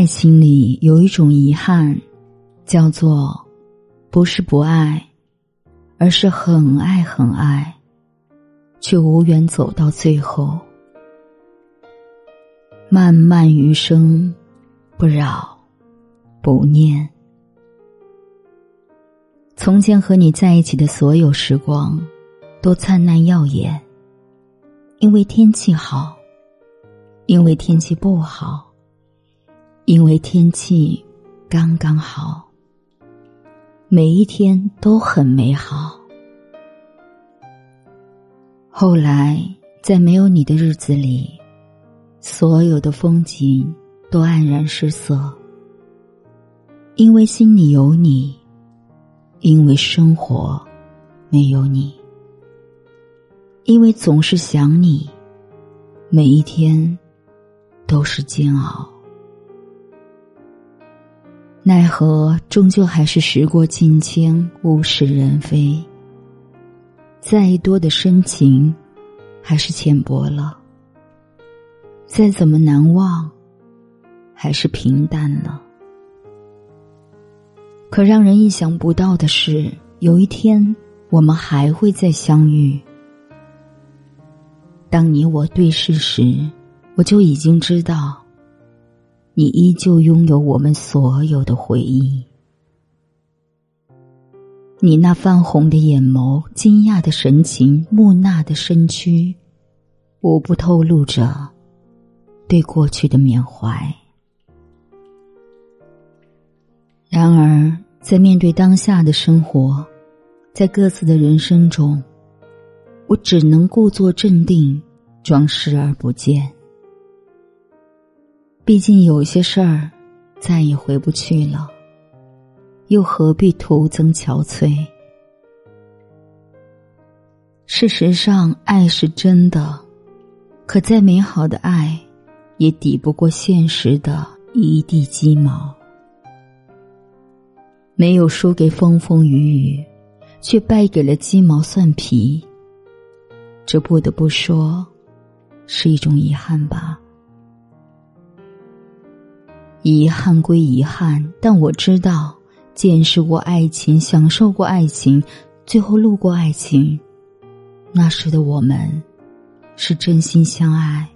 爱情里有一种遗憾，叫做不是不爱，而是很爱很爱，却无缘走到最后。漫漫余生，不扰，不念。从前和你在一起的所有时光，都灿烂耀眼。因为天气好，因为天气不好，因为天气刚刚好。每一天都很美好。后来，在没有你的日子里。所有的风景都黯然失色，因为心里有你，因为生活没有你，因为总是想你，每一天都是煎熬。奈何终究还是时过境迁，物是人非。再多的深情，还是浅薄了。再怎么难忘，还是平淡了。可让人意想不到的是，有一天我们还会再相遇。当你我对视时，我就已经知道，你依旧拥有我们所有的回忆。你那泛红的眼眸、惊讶的神情、木讷的身躯，无不透露着。对过去的缅怀。然而，在面对当下的生活，在各自的人生中，我只能故作镇定，装视而不见。毕竟有些事儿再也回不去了，又何必徒增憔悴？事实上，爱是真的，可再美好的爱。也抵不过现实的一地鸡毛。没有输给风风雨雨，却败给了鸡毛蒜皮。这不得不说，是一种遗憾吧。遗憾归遗憾，但我知道，见识过爱情，享受过爱情，最后路过爱情，那时的我们，是真心相爱。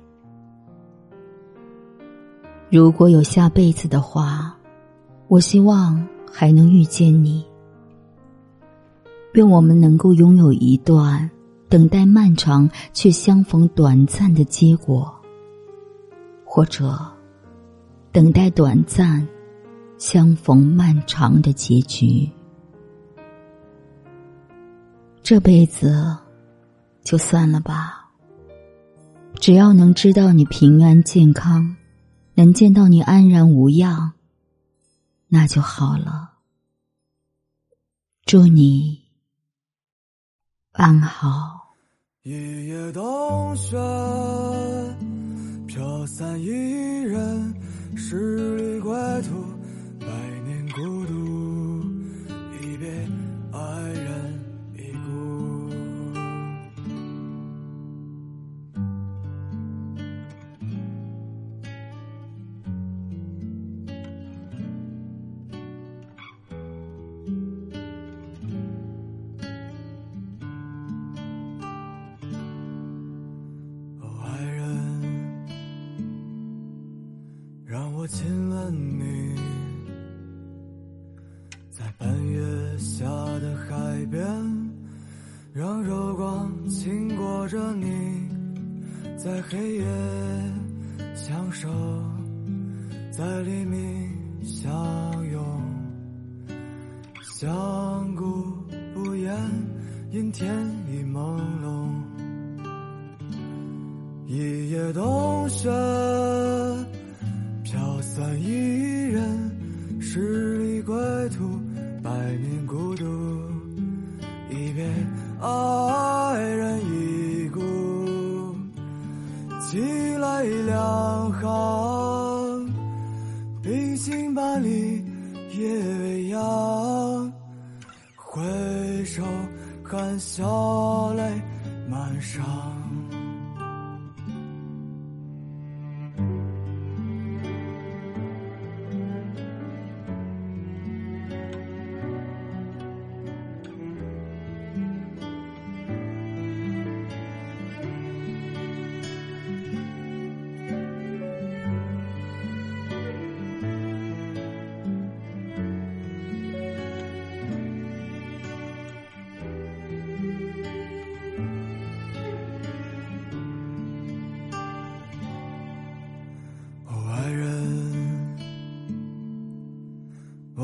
如果有下辈子的话，我希望还能遇见你。愿我们能够拥有一段等待漫长却相逢短暂的结果，或者等待短暂相逢漫长的结局。这辈子就算了吧，只要能知道你平安健康。能见到你安然无恙，那就好了。祝你安好。一夜冬雪，飘散一人，十里归途，百年孤独，我亲吻你，在半月下的海边，让柔光轻裹着你，在黑夜相守，在黎明相拥，相顾不言，因天已朦胧，一夜冬雪。算一人，十里归途，百年孤独，一别爱人已故，寄来两行，冰心半里夜未央，回首含笑泪满裳。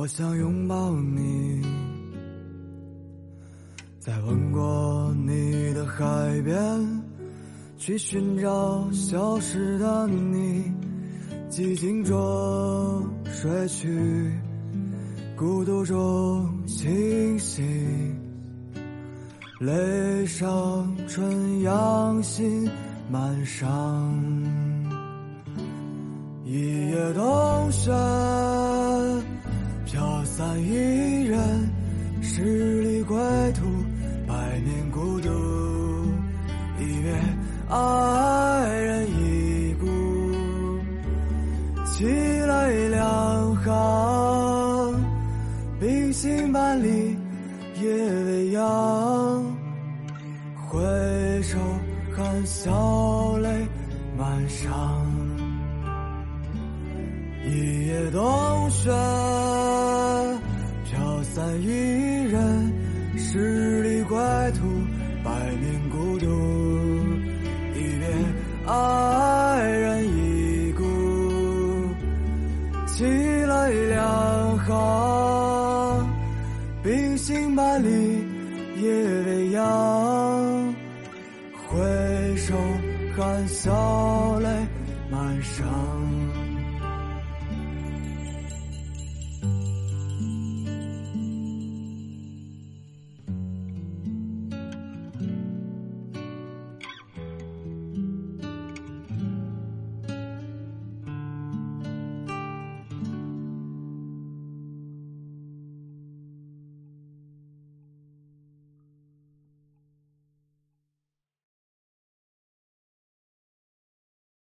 我想拥抱你，在吻过你的海边，去寻找消失的你。寂静中睡去，孤独中清醒，泪上春阳心满上，一夜冬雪。飘散一人，十里归途，百年孤独。一别爱人已故，凄泪两行，冰心半里夜未央。回首含笑泪满裳，一夜冬雪。散一人，十里归途，百年孤独。一别爱人已故，凄泪两行，冰心半里夜未央。回首含笑。